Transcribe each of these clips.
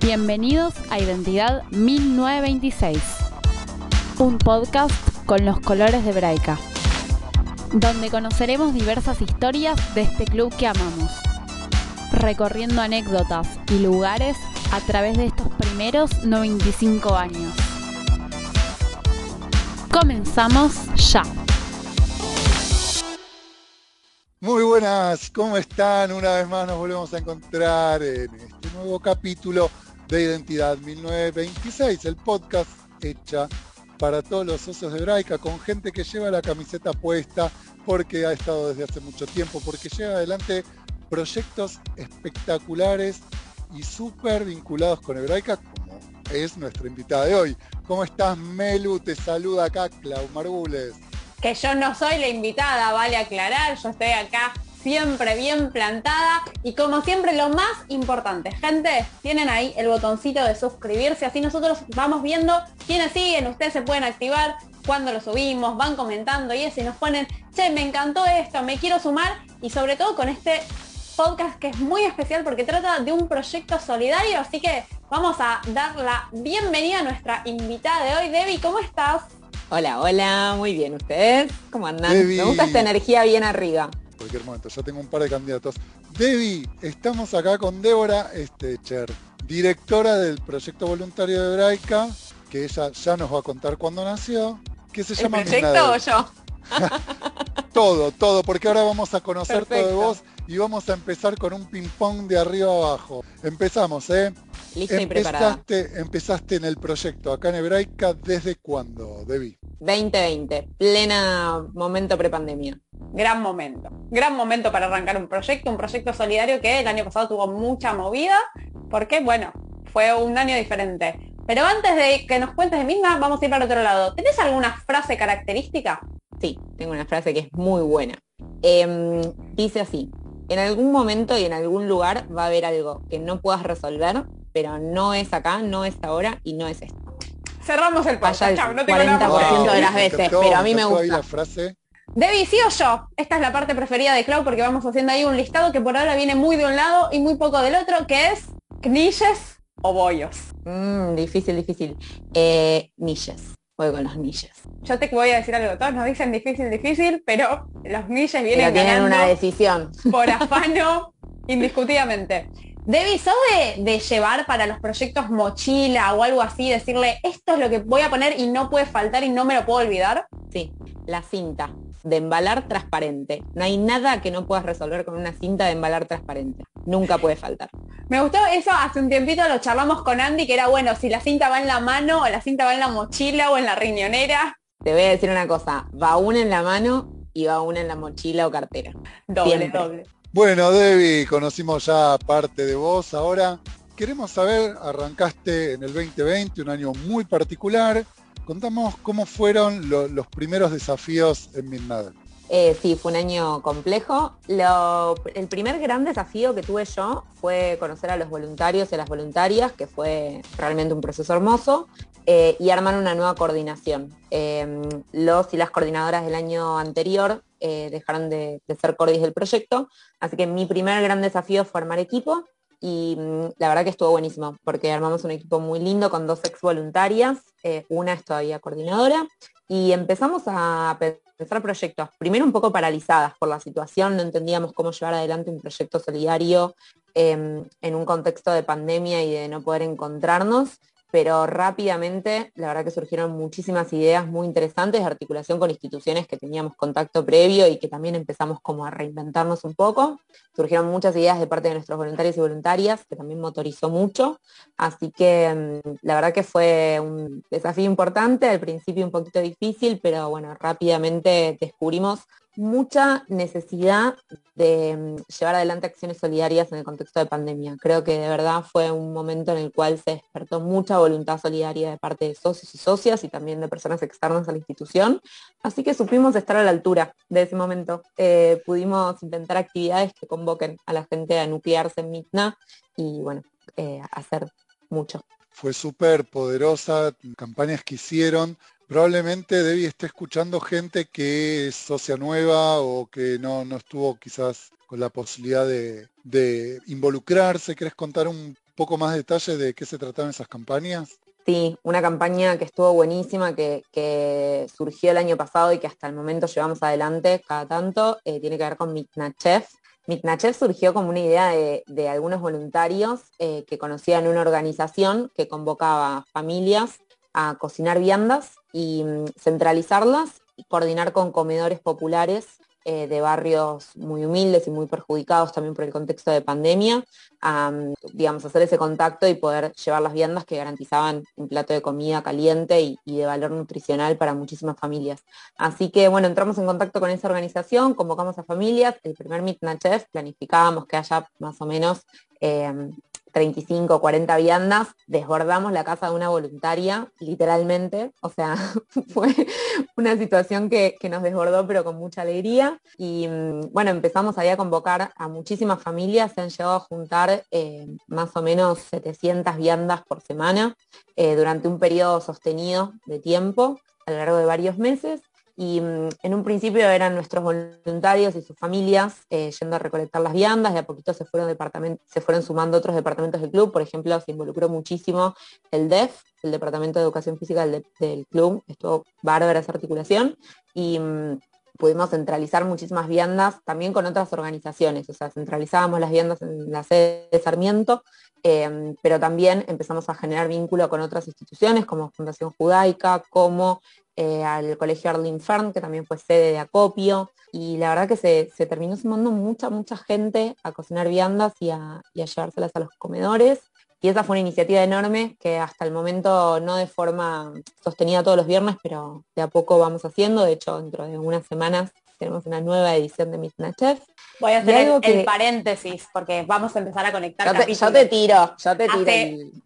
Bienvenidos a Identidad 1926, un podcast con los colores de Braica, donde conoceremos diversas historias de este club que amamos, recorriendo anécdotas y lugares a través de estos primeros 95 años. Comenzamos ya. ¿Cómo están? Una vez más nos volvemos a encontrar en este nuevo capítulo de Identidad 1926, el podcast hecha para todos los socios de Braica, con gente que lleva la camiseta puesta porque ha estado desde hace mucho tiempo, porque lleva adelante proyectos espectaculares y súper vinculados con Hebraica, como es nuestra invitada de hoy. ¿Cómo estás, Melu? Te saluda acá, Clau Margules que yo no soy la invitada, vale aclarar, yo estoy acá siempre bien plantada y como siempre lo más importante, gente, tienen ahí el botoncito de suscribirse, así nosotros vamos viendo quiénes siguen, ustedes se pueden activar cuando lo subimos, van comentando y eso y nos ponen, che, me encantó esto, me quiero sumar y sobre todo con este podcast que es muy especial porque trata de un proyecto solidario, así que vamos a dar la bienvenida a nuestra invitada de hoy. Debbie, ¿cómo estás? Hola, hola, muy bien. ¿Ustedes? ¿Cómo andan? Me gusta esta energía bien arriba. Cualquier momento, ya tengo un par de candidatos. Debbie, estamos acá con Débora Estecher, directora del proyecto voluntario de Hebraica, que ella ya nos va a contar cuándo nació, que se llama ¿El proyecto o yo? todo, todo, porque ahora vamos a conocer todo de vos y vamos a empezar con un ping-pong de arriba abajo. Empezamos, ¿eh? Lista y preparada. Empezaste en el proyecto acá en Hebraica, ¿desde cuándo, Debbie? 2020, plena momento prepandemia. Gran momento, gran momento para arrancar un proyecto, un proyecto solidario que el año pasado tuvo mucha movida, porque bueno, fue un año diferente. Pero antes de que nos cuentes de misma, vamos a ir para otro lado. ¿Tenés alguna frase característica? Sí, tengo una frase que es muy buena. Em, dice así, en algún momento y en algún lugar va a haber algo que no puedas resolver, pero no es acá, no es ahora y no es esto. Cerramos el paso. no 40% de las veces, pero a mí me gusta. la frase. Debbie, ¿sí o yo? Esta es la parte preferida de Clau porque vamos haciendo ahí un listado que por ahora viene muy de un lado y muy poco del otro, que es knishes o bollos. Mm, difícil, difícil. Eh, nilles. Voy con los milles. Yo te voy a decir algo, todos nos dicen difícil, difícil, pero los milles vienen pero tienen una decisión. Por afano, indiscutidamente. Debbie, ¿sos de, llevar para los proyectos mochila o algo así, decirle, esto es lo que voy a poner y no puede faltar y no me lo puedo olvidar? Sí, la cinta de embalar transparente. No hay nada que no puedas resolver con una cinta de embalar transparente. Nunca puede faltar. Me gustó eso, hace un tiempito lo charlamos con Andy, que era bueno, si la cinta va en la mano o la cinta va en la mochila o en la riñonera. Te voy a decir una cosa, va una en la mano y va una en la mochila o cartera. Doble, doble. Bueno, Debbie, conocimos ya parte de vos. Ahora queremos saber, arrancaste en el 2020, un año muy particular. Contamos cómo fueron los primeros desafíos en Midnad. Eh, sí, fue un año complejo. el primer gran desafío que tuve yo fue conocer a los voluntarios y a las voluntarias, que fue realmente un proceso hermoso, eh, y armar una nueva coordinación. Em, los y las coordinadoras del año anterior eh, dejaron de, de, ser cordis del proyecto, así que mi primer gran desafío fue armar equipo y mm, la verdad que estuvo buenísimo porque armamos un equipo muy lindo con dos ex voluntarias, eh, una es todavía coordinadora y empezamos a pensar proyectos, primero un poco paralizadas por la situación, no entendíamos cómo llevar adelante un proyecto solidario em, en un contexto de pandemia y de no poder encontrarnos pero rápidamente la verdad que surgieron muchísimas ideas muy interesantes de articulación con instituciones que teníamos contacto previo y que también empezamos como a reinventarnos un poco. Surgieron muchas ideas de parte de nuestros voluntarios y voluntarias, que también motorizó mucho. Así que mm, la verdad que fue un desafío importante, al principio un poquito difícil, pero bueno, rápidamente descubrimos mucha necesidad de mm, llevar adelante acciones solidarias en el contexto de pandemia. Creo que de verdad fue un momento en el cual se despertó mucha voluntad solidaria de parte de socios y socias y también de personas externas a la institución. Así que supimos estar a la altura de ese momento. Eh, pudimos inventar actividades que convoquen a la gente a nuclearse en MITNA y bueno, eh, hacer mucho. Fue súper poderosa, campañas que hicieron, probablemente Debbie esté escuchando gente que es socia nueva o que no, no estuvo quizás con la posibilidad de, de involucrarse. ¿Querés contar un poco más de detalle de qué se trataban esas campañas? Sí, una campaña que estuvo buenísima, que, surgió el año pasado y que hasta el momento llevamos adelante cada tanto, eh, tiene que ver con Mitnachev. Mitnachev surgió como una idea de, algunos voluntarios eh, que conocían una organización que convocaba familias a cocinar viandas y mm, centralizarlas y coordinar con comedores populares eh, de barrios muy humildes y muy perjudicados también por el contexto de pandemia, a, digamos, hacer ese contacto y poder llevar las viandas que garantizaban un plato de comida caliente y, de valor nutricional para muchísimas familias. Así que bueno, entramos en contacto con esa organización, convocamos a familias, el primer Midnight Chef planificábamos que haya más o menos eh, 35 o 40 viandas, desbordamos la casa de una voluntaria, literalmente. O sea, fue una situación que, nos desbordó, pero con mucha alegría. Y mm, bueno, empezamos ahí a convocar a muchísimas familias, se han llegado a juntar eh, más o menos 700 viandas por semana eh, durante un periodo sostenido de tiempo a lo largo de varios meses y mm, en un principio eran nuestros voluntarios y sus familias eh, yendo a recolectar las viandas, de a poquito se fueron, se fueron sumando otros departamentos del club, por ejemplo, se involucró muchísimo el DEF, el Departamento de Educación Física del, club, estuvo bárbara esa articulación, y mm, pudimos centralizar muchísimas viandas también con otras organizaciones, o sea, centralizábamos las viandas en la sede de Sarmiento, em, pero también empezamos a generar vínculo con otras instituciones como Fundación Judaica, como eh, al Colegio Arlene Fern, que también fue sede de acopio, y la verdad que se, terminó sumando mucha, mucha gente a cocinar viandas y a, llevárselas a los comedores. Y esa fue una iniciativa enorme que hasta el momento no de forma sostenida todos los viernes, pero de a poco vamos haciendo. De hecho, dentro de unas semanas tenemos una nueva edición de Midnight Chef. Voy a hacer el, paréntesis porque vamos a empezar a conectar. Yo te, yo te tiro, yo te tiro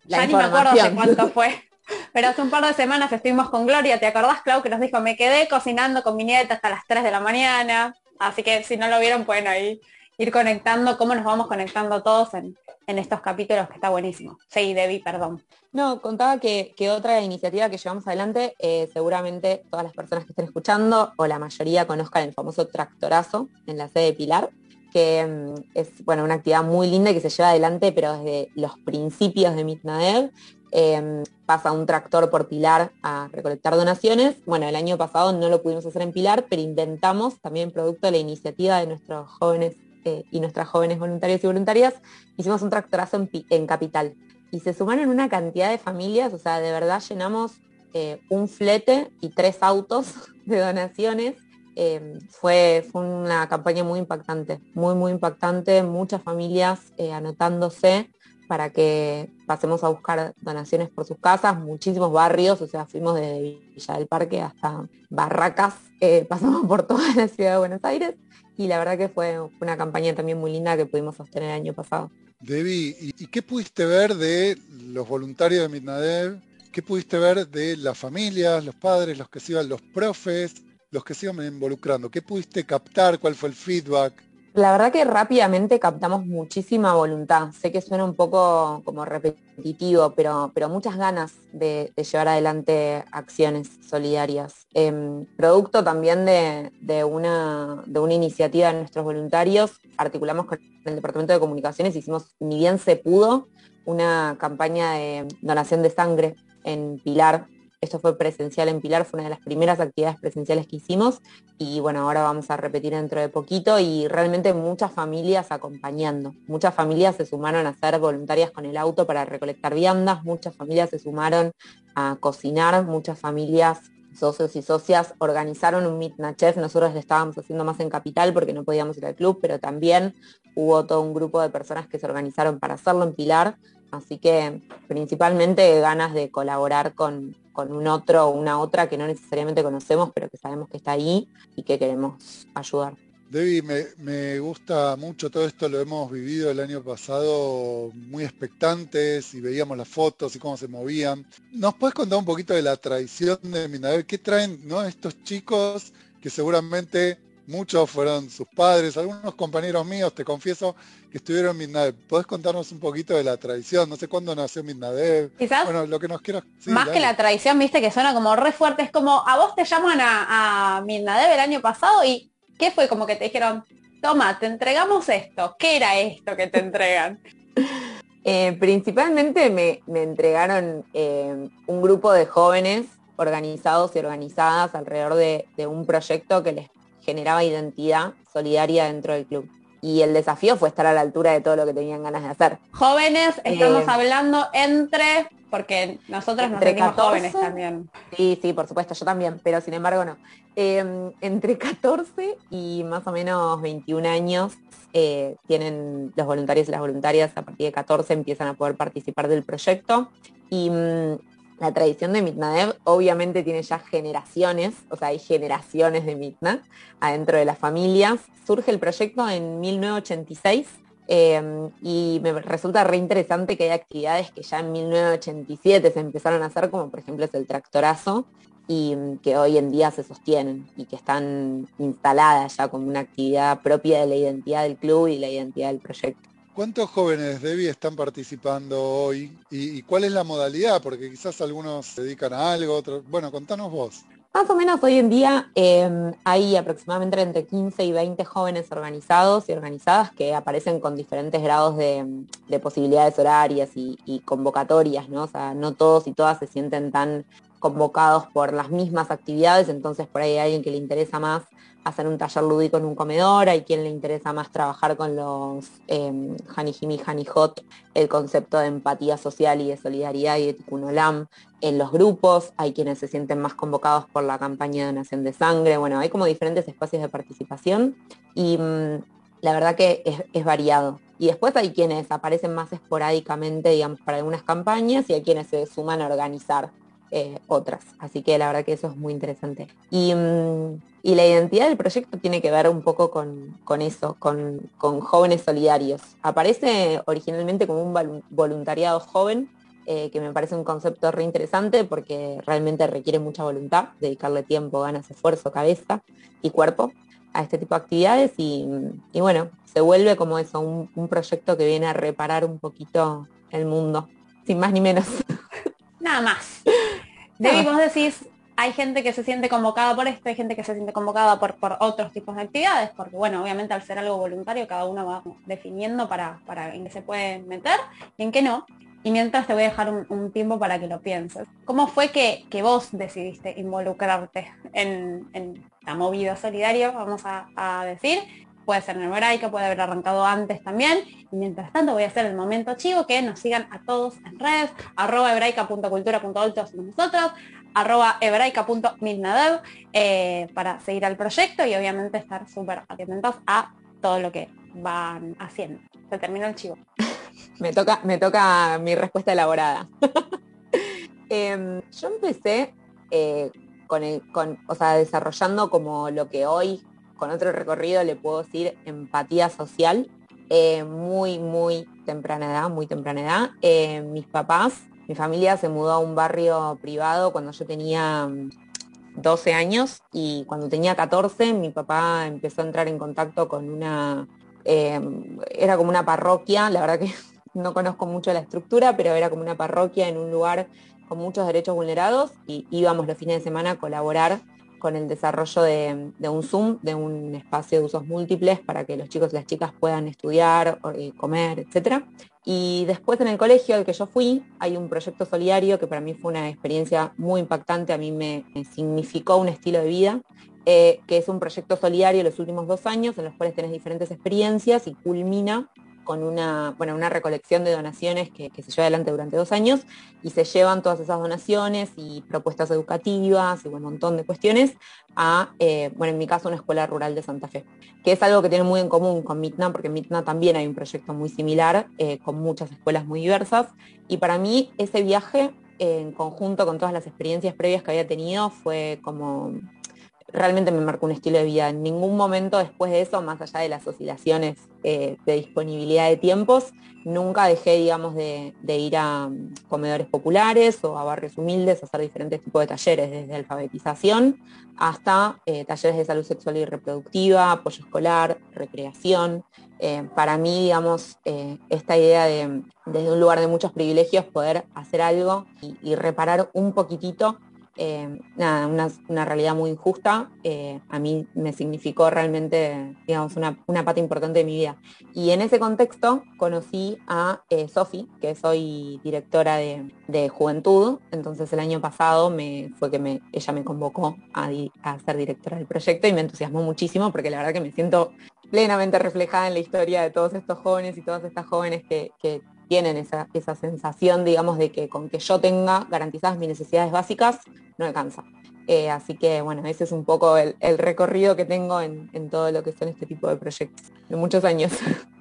la ya ni me acuerdo de cuánto fue. Pero hace un par de semanas estuvimos con Gloria, ¿te acordás, Clau, que nos dijo, me quedé cocinando con mi nieta hasta las 3 de la mañana? Así que si no lo vieron, pueden ahí ir conectando, cómo nos vamos conectando todos en, estos capítulos, que está buenísimo. Sí, Debbie, perdón. No, contaba que, otra iniciativa que llevamos adelante, eh, seguramente todas las personas que estén escuchando, o la mayoría conozcan el famoso tractorazo en la sede de Pilar, que mm, es bueno, una actividad muy linda que se lleva adelante, pero desde los principios de Mitnadev Em, pasa un tractor por Pilar a recolectar donaciones. Bueno, el año pasado no lo pudimos hacer en Pilar, pero inventamos, también producto de la iniciativa de nuestros jóvenes eh, y nuestras jóvenes voluntarios y voluntarias, hicimos un tractorazo en, Capital. Y se sumaron una cantidad de familias, o sea, de verdad llenamos eh, un flete y tres autos de donaciones. Em, fue, fue, una campaña muy impactante, muy, muy impactante, muchas familias eh, anotándose para que pasemos a buscar donaciones por sus casas, muchísimos barrios, o sea, fuimos desde Villa del Parque hasta Barracas, eh, pasamos por toda la ciudad de Buenos Aires y la verdad que fue una campaña también muy linda que pudimos sostener el año pasado. Debbie, ¿y, qué pudiste ver de los voluntarios de Mitnadev? ¿Qué pudiste ver de las familias, los padres, los que se iban, los profes, los que se iban involucrando? ¿Qué pudiste captar? ¿Cuál fue el feedback? La verdad que rápidamente captamos muchísima voluntad. Sé que suena un poco como repetitivo, pero, muchas ganas de, llevar adelante acciones solidarias. Em, producto también de, una, de una iniciativa de nuestros voluntarios, articulamos con el Departamento de Comunicaciones, hicimos, ni bien se pudo, una campaña de donación de sangre en Pilar, esto fue presencial en Pilar, fue una de las primeras actividades presenciales que hicimos y bueno, ahora vamos a repetir dentro de poquito y realmente muchas familias acompañando. Muchas familias se sumaron a ser voluntarias con el auto para recolectar viandas, muchas familias se sumaron a cocinar, muchas familias socios y socias organizaron un Midnight Chef, nosotros le estábamos haciendo más en Capital porque no podíamos ir al club, pero también hubo todo un grupo de personas que se organizaron para hacerlo en Pilar, así que principalmente ganas de colaborar con, con un otro o una otra que no necesariamente conocemos, pero que sabemos que está ahí y que queremos ayudar. Debbie, me, gusta mucho todo esto, lo hemos vivido el año pasado muy expectantes y veíamos las fotos y cómo se movían. ¿Nos puedes contar un poquito de la tradición de Minader? ¿Qué traen ¿no? estos chicos que seguramente muchos fueron sus padres, algunos compañeros míos, te confieso, que estuvieron en Midnadev. ¿Podés contarnos un poquito de la tradición? No sé cuándo nació Midnadev. Quizás bueno, lo que nos quieras. más que la tradición, viste, que suena como re fuerte, es como, a vos te llaman a, a Midnadev el año pasado y ¿qué fue como que te dijeron? Toma, te entregamos esto. ¿Qué era esto que te entregan? Eh, principalmente me, entregaron eh, un grupo de jóvenes organizados y organizadas alrededor de, un proyecto que les generaba identidad solidaria dentro del club. Y el desafío fue estar a la altura de todo lo que tenían ganas de hacer. Jóvenes, estamos eh, hablando entre, porque nosotros nos sentimos jóvenes también. Sí, sí, por supuesto, yo también, pero sin embargo no. Em, entre 14 y más o menos 21 años eh, tienen los voluntarios y las voluntarias a partir de 14 empiezan a poder participar del proyecto y mm, la tradición de Mitnadev obviamente tiene ya generaciones, o sea, hay generaciones de Mitna adentro de las familias. Surge el proyecto en 1986 em, y me resulta re interesante que hay actividades que ya en 1987 se empezaron a hacer, como por ejemplo es el tractorazo, y mm, que hoy en día se sostienen y que están instaladas ya como una actividad propia de la identidad del club y la identidad del proyecto. ¿Cuántos jóvenes Debbie están participando hoy ¿Y, cuál es la modalidad? Porque quizás algunos se dedican a algo, otros... Bueno, contanos vos. Más o menos hoy en día em, hay aproximadamente entre 15 y 20 jóvenes organizados y organizadas que aparecen con diferentes grados de, posibilidades horarias y, y, convocatorias, ¿no? O sea, no todos y todas se sienten tan convocados por las mismas actividades, entonces por ahí hay alguien que le interesa más hacer un taller lúdico en un comedor, hay quien le interesa más trabajar con los eh, Hani Himi, Hani Hot, el concepto de empatía social y de solidaridad y de Tikkun en los grupos, hay quienes se sienten más convocados por la campaña de donación de sangre, bueno, hay como diferentes espacios de participación y mm, la verdad que es, es variado. Y después hay quienes aparecen más esporádicamente, digamos, para algunas campañas y hay quienes se suman a organizar eh, otras. Así que la verdad que eso es muy interesante. Mm, y, la identidad del proyecto tiene que ver un poco con, eso, con, jóvenes solidarios. Aparece originalmente como un voluntariado joven, eh, que me parece un concepto re interesante porque realmente requiere mucha voluntad, dedicarle tiempo, ganas, esfuerzo, cabeza y cuerpo a este tipo de actividades y, bueno, se vuelve como eso, un, un proyecto que viene a reparar un poquito el mundo, sin más ni menos. Nada más. Debbie, vos decís, hay gente que se siente convocada por esto, hay gente que se siente convocada por, por otros tipos de actividades, porque bueno, obviamente al ser algo voluntario, cada uno va definiendo para, para en qué se puede meter y en qué no. Y mientras te voy a dejar un, tiempo para que lo pienses. ¿Cómo fue que, vos decidiste involucrarte en, la movida solidaria, vamos a decir? Puede ser en hebraica, puede haber arrancado antes también. Y mientras tanto voy a hacer el momento chivo, que nos sigan a todos en redes, arroba hebraica.cultura.ol todos nosotros, arroba hebraica.milnadev eh, para seguir al proyecto y obviamente estar súper atentos a todo lo que van haciendo. Se terminó el chivo. me, toca, me toca mi respuesta elaborada. Em, yo empecé eh, con, el, con, o sea, desarrollando como lo que hoy con otro recorrido le puedo decir empatía social, eh, muy, muy temprana edad, muy temprana edad. Eh, mis papás, mi familia se mudó a un barrio privado cuando yo tenía 12 mm, años y cuando tenía 14 mi papá empezó a entrar en contacto con una, eh, era como una parroquia, la verdad que no conozco mucho la estructura, pero era como una parroquia en un lugar con muchos derechos vulnerados y íbamos los fines de semana a colaborar con el desarrollo de, un Zoom, de un espacio de usos múltiples para que los chicos y las chicas puedan estudiar, eh, comer, etc. Y después en el colegio al que yo fui, hay un proyecto solidario que para mí fue una experiencia muy impactante, a mí me, significó un estilo de vida, eh, que es un proyecto solidario los últimos dos años en los cuales tenés diferentes experiencias y culmina con una, bueno, una recolección de donaciones que, se lleva adelante durante dos años y se llevan todas esas donaciones y propuestas educativas y un montón de cuestiones a, eh, bueno, en mi caso, una escuela rural de Santa Fe, que es algo que tiene muy en común con Mitna, porque en Mitna también hay un proyecto muy similar, eh, con muchas escuelas muy diversas, y para mí ese viaje en conjunto con todas las experiencias previas que había tenido fue como realmente me marcó un estilo de vida. En ningún momento después de eso, más allá de las oscilaciones eh, de disponibilidad de tiempos, nunca dejé, digamos, de, ir a mm, comedores populares o a barrios humildes a hacer diferentes tipos de talleres, desde alfabetización hasta eh, talleres de salud sexual y reproductiva, apoyo escolar, recreación. Eh, para mí, digamos, esta idea de, desde un lugar de muchos privilegios, poder hacer algo y reparar un poquitito eh, nada, una, realidad muy injusta, eh, a mí me significó realmente, digamos, una, pata importante de mi vida. Y en ese contexto conocí a eh, Sofi, que soy directora de, Juventud, entonces el año pasado me, fue que me, ella me convocó a, ser directora del proyecto y me entusiasmó muchísimo porque la verdad que me siento plenamente reflejada en la historia de todos estos jóvenes y todas estas jóvenes que tienen esa, sensación, digamos, de que con que yo tenga garantizadas mis necesidades básicas, no alcanza. Eh, así que, bueno, ese es un poco el, recorrido que tengo en, en, todo lo que son este tipo de proyectos, de muchos años.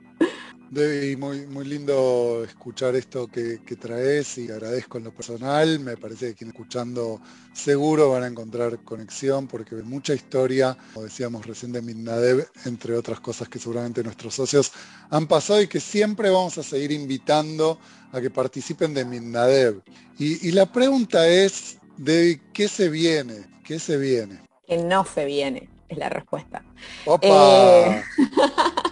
Debbie, muy, muy lindo escuchar esto que, traes y agradezco en lo personal. Me parece que quien escuchando seguro van a encontrar conexión porque mucha historia, como decíamos recién de Midnadev, entre otras cosas que seguramente nuestros socios han pasado y que siempre vamos a seguir invitando a que participen de Midnadev. Y, y la pregunta es, Debbie, ¿qué se viene? ¿Qué se viene? Que no se viene, es la respuesta. ¡Opa! Eh,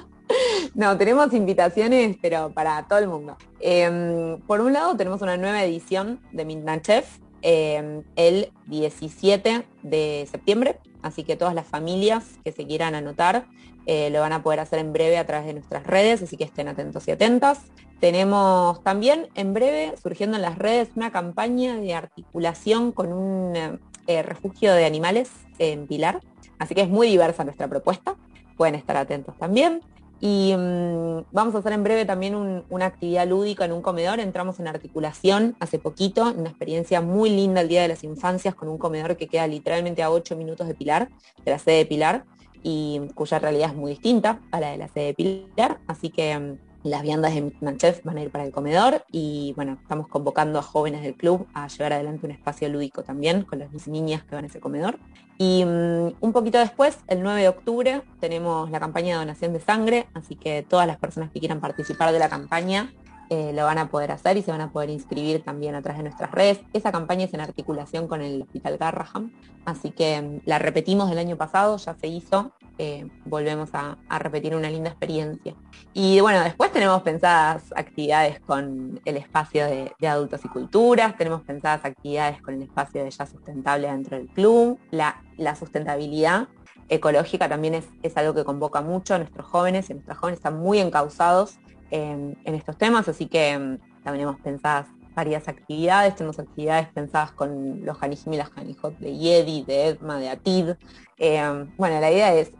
No, tenemos invitaciones, pero para todo el mundo. Em, por un lado, tenemos una nueva edición de Midnight Chef em, el 17 de septiembre, así que todas las familias que se quieran anotar eh, lo van a poder hacer en breve a través de nuestras redes, así que estén atentos y atentas. Tenemos también en breve, surgiendo en las redes, una campaña de articulación con un eh, refugio de animales en Pilar, así que es muy diversa nuestra propuesta, pueden estar atentos también. Y mm, vamos a hacer en breve también una actividad lúdica en un comedor. Entramos en articulación hace poquito, una experiencia muy linda el Día de las Infancias con un comedor que queda literalmente a 8 minutos de Pilar, de la sede de Pilar, y cuya realidad es muy distinta a la de la sede de Pilar. Así que mm, las viandas de Manchef van a ir para el comedor y bueno, estamos convocando a jóvenes del club a llevar adelante un espacio lúdico también con las niñas que van a ese comedor. Y mm, un poquito después, el 9 de octubre, tenemos la campaña de donación de sangre, así que todas las personas que quieran participar de la campaña eh, lo van a poder hacer y se van a poder inscribir también a través de nuestras redes. Esa campaña es en articulación con el Hospital Garraham, así que mm, la repetimos del año pasado, ya se hizo, eh, volvemos a, repetir una linda experiencia. Y bueno, después tenemos pensadas actividades con el espacio de, adultos y culturas, tenemos pensadas actividades con el espacio de ya sustentable dentro del club, la, sustentabilidad ecológica también es, algo que convoca mucho a nuestros jóvenes y nuestros jóvenes están muy encausados en, estos temas, así que mm, también hemos pensado varias actividades, tenemos actividades pensadas con los Janijim y las Janijot de Yedi, de Edma, de Atid. Eh, bueno, la idea es,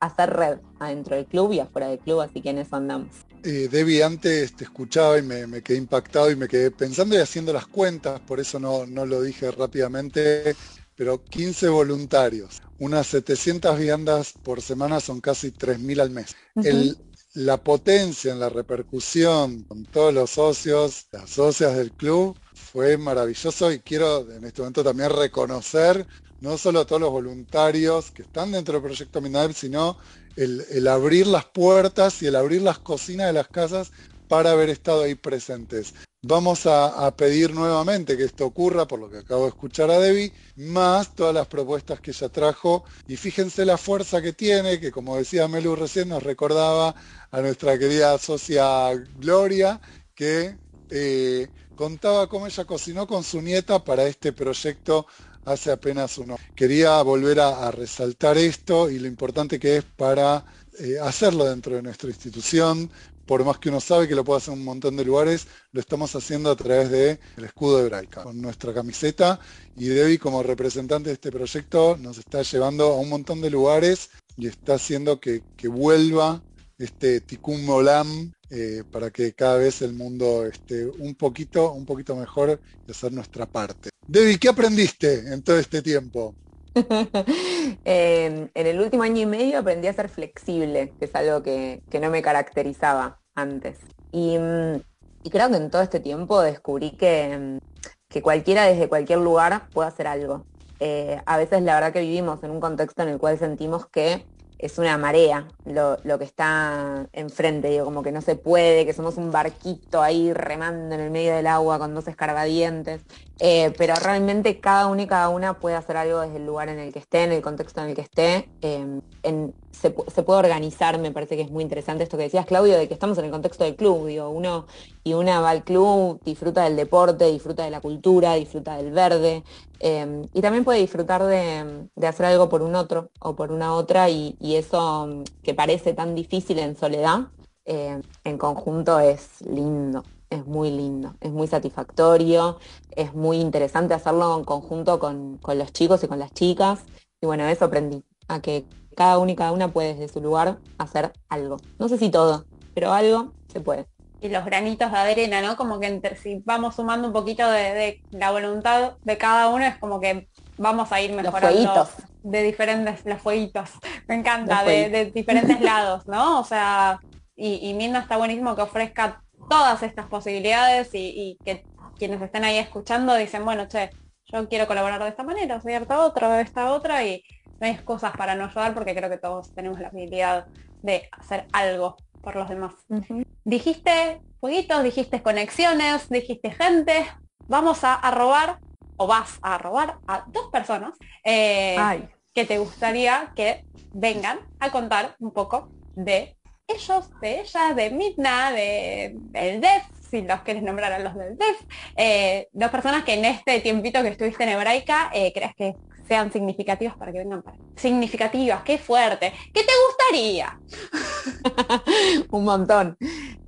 hacer red adentro del club y afuera del club, así que en eso andamos. Eh, Debbie, antes te escuchaba y me, quedé impactado y me quedé pensando y haciendo las cuentas, por eso no, no lo dije rápidamente, pero 15 voluntarios, unas 700 viandas por semana son casi 3.000 al mes. El la potencia en la repercusión con todos los socios, las socias del club, fue maravilloso y quiero en este momento también reconocer no solo a todos los voluntarios que están dentro del proyecto Minab, sino el abrir las puertas y el abrir las cocinas de las casas para haber estado ahí presentes. Vamos a, pedir nuevamente que esto ocurra, por lo que acabo de escuchar a Debbie, más todas las propuestas que ella trajo. Y fíjense la fuerza que tiene, que como decía Melu recién, nos recordaba a nuestra querida socia Gloria, que eh, contaba cómo ella cocinó con su nieta para este proyecto hace apenas uno. Quería volver a, resaltar esto y lo importante que es para eh, hacerlo dentro de nuestra institución, por más que uno sabe que lo puede hacer en un montón de lugares, lo estamos haciendo a través del escudo de con nuestra camiseta. Y Debbie, como representante de este proyecto, nos está llevando a un montón de lugares y está haciendo que, vuelva este Tikkun Olam eh, para que cada vez el mundo esté un poquito, un poquito mejor y hacer nuestra parte. Debbie, ¿qué aprendiste en todo este tiempo? en el último año y medio aprendí a ser flexible, que es algo que, no me caracterizaba antes. Mm, y, creo que en todo este tiempo descubrí que, mm, que, cualquiera desde cualquier lugar puede hacer algo. eh, a veces la verdad que vivimos en un contexto en el cual sentimos que es una marea lo, que está enfrente, digo, como que no se puede, que somos un barquito ahí remando en el medio del agua con dos escarbadientes, eh, pero realmente cada uno y cada una puede hacer algo desde el lugar en el que esté, en el contexto en el que esté, em, se, puede organizar, me parece que es muy interesante esto que decías, Claudio, de que estamos en el contexto del club, digo, uno y una va al club, disfruta del deporte, disfruta de la cultura, disfruta del verde, em, y también puede disfrutar de, hacer algo por un otro o por una otra, y, eso mm, que parece tan difícil en soledad, em, en conjunto es lindo es muy lindo, es muy satisfactorio, es muy interesante hacerlo en conjunto con, los chicos y con las chicas. Y bueno, eso aprendí, a que cada uno y cada una puede desde su lugar hacer algo. No sé si todo, pero algo se puede. Y los granitos de arena, ¿no? Como que entre, si vamos sumando un poquito de, la voluntad de cada uno, es como que vamos a ir mejorando. de diferentes, los fueguitos, me encanta, de, diferentes lados, ¿no? O sea, y, y está buenísimo que ofrezca todas estas posibilidades y, que quienes estén ahí escuchando dicen, bueno, che, yo quiero colaborar de esta manera, o de otra, de esta otra, y no hay cosas para no ayudar porque creo que todos tenemos la habilidad de hacer algo por los demás. Dijiste jueguitos, dijiste conexiones, dijiste gente, vamos a, robar, o vas a robar a dos personas eh, que te gustaría que vengan a contar un poco de ellos, de ellas, de Midna, de, del DEF, si los quieres nombrar a los del DEF, eh, dos personas que en este tiempito que estuviste en Hebraica, eh, crees que sean significativas para que vengan para... Significativas, qué fuerte. ¿Qué te gustaría? Un montón.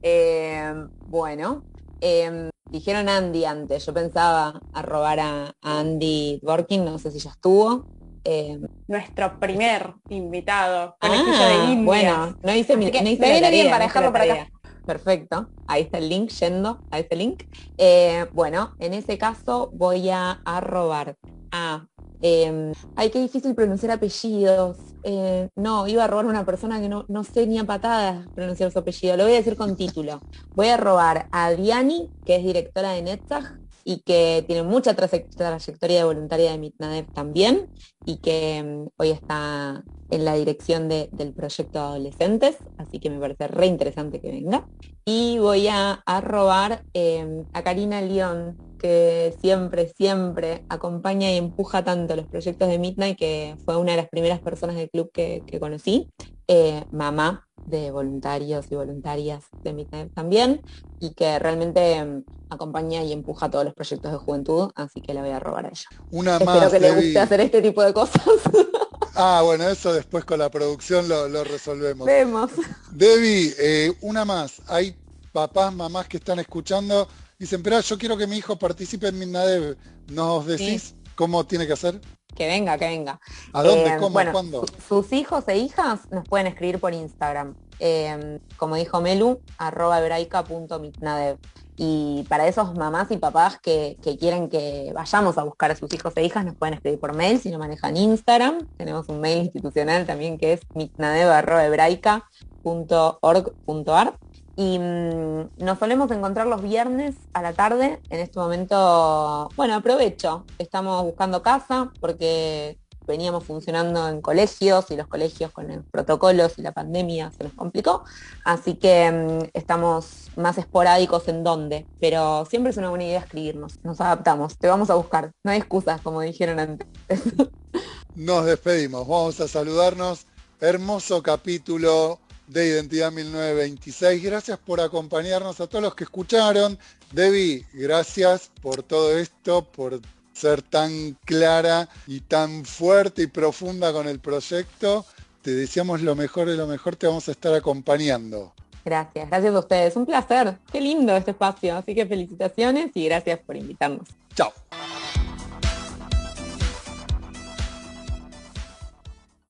Eh, bueno, em, dijeron Andy antes, yo pensaba a robar a, Andy Dworkin, no sé si ya estuvo. Eh, nuestro primer invitado ah, Bueno, no hice mi, no hice viene bien para dejarlo para acá. Perfecto, ahí está el link, yendo a ese link. Eh, bueno, en ese caso voy a, robar a... Eh, ay, qué difícil pronunciar apellidos. Eh, no, iba a robar a una persona que no, no sé ni a patadas pronunciar su apellido. Lo voy a decir con título. Voy a robar a Diani, que es directora de Netzach, y que tiene mucha trayectoria de voluntaria de Mitnadev también y que mm, hoy está en la dirección del proyecto Adolescentes, así que me parece re interesante que venga. Y voy a, robar em, a Karina León, que siempre, siempre acompaña y empuja tanto los proyectos de Midnight, que fue una de las primeras personas del club que, conocí, eh, mamá de voluntarios y voluntarias de Midnight también, y que realmente em, acompaña y empuja todos los proyectos de juventud, así que la voy a robar a ella. Una Espero que le guste hacer este tipo de cosas. Ah, bueno, eso después con la producción lo, resolvemos. Vemos. Debbie, eh, una más. Hay papás, mamás que están escuchando, dicen, pero yo quiero que mi hijo participe en Minnadev. ¿Nos decís cómo tiene que hacer? Que venga, que venga. ¿A dónde? Eh, ¿Cómo? ¿Cuándo? sus hijos e hijas nos pueden escribir por Instagram. Em, como dijo Melu, arroba hebraica.mitnadev. Y para esos mamás y papás que, quieren que vayamos a buscar a sus hijos e hijas, nos pueden escribir por mail si no manejan Instagram. Tenemos un mail institucional también que es mitnadev.hebraica.org.ar. Y mm, nos solemos encontrar los viernes a la tarde. En este momento, bueno, aprovecho. Estamos buscando casa porque veníamos funcionando en colegios y los colegios con los protocolos y la pandemia se nos complicó. Así que mm, estamos más esporádicos en dónde, pero siempre es una buena idea escribirnos. Nos adaptamos, te vamos a buscar. No hay excusas, como dijeron antes. Nos despedimos, vamos a saludarnos. Hermoso capítulo de Identidad 1926. Gracias por acompañarnos a todos los que escucharon. Debbie, gracias por todo esto, por ser tan clara y tan fuerte y profunda con el proyecto. Te deseamos lo mejor de lo mejor, te vamos a estar acompañando. Gracias, gracias a ustedes. Un placer. Qué lindo este espacio. Así que felicitaciones y gracias por invitarnos. Chao.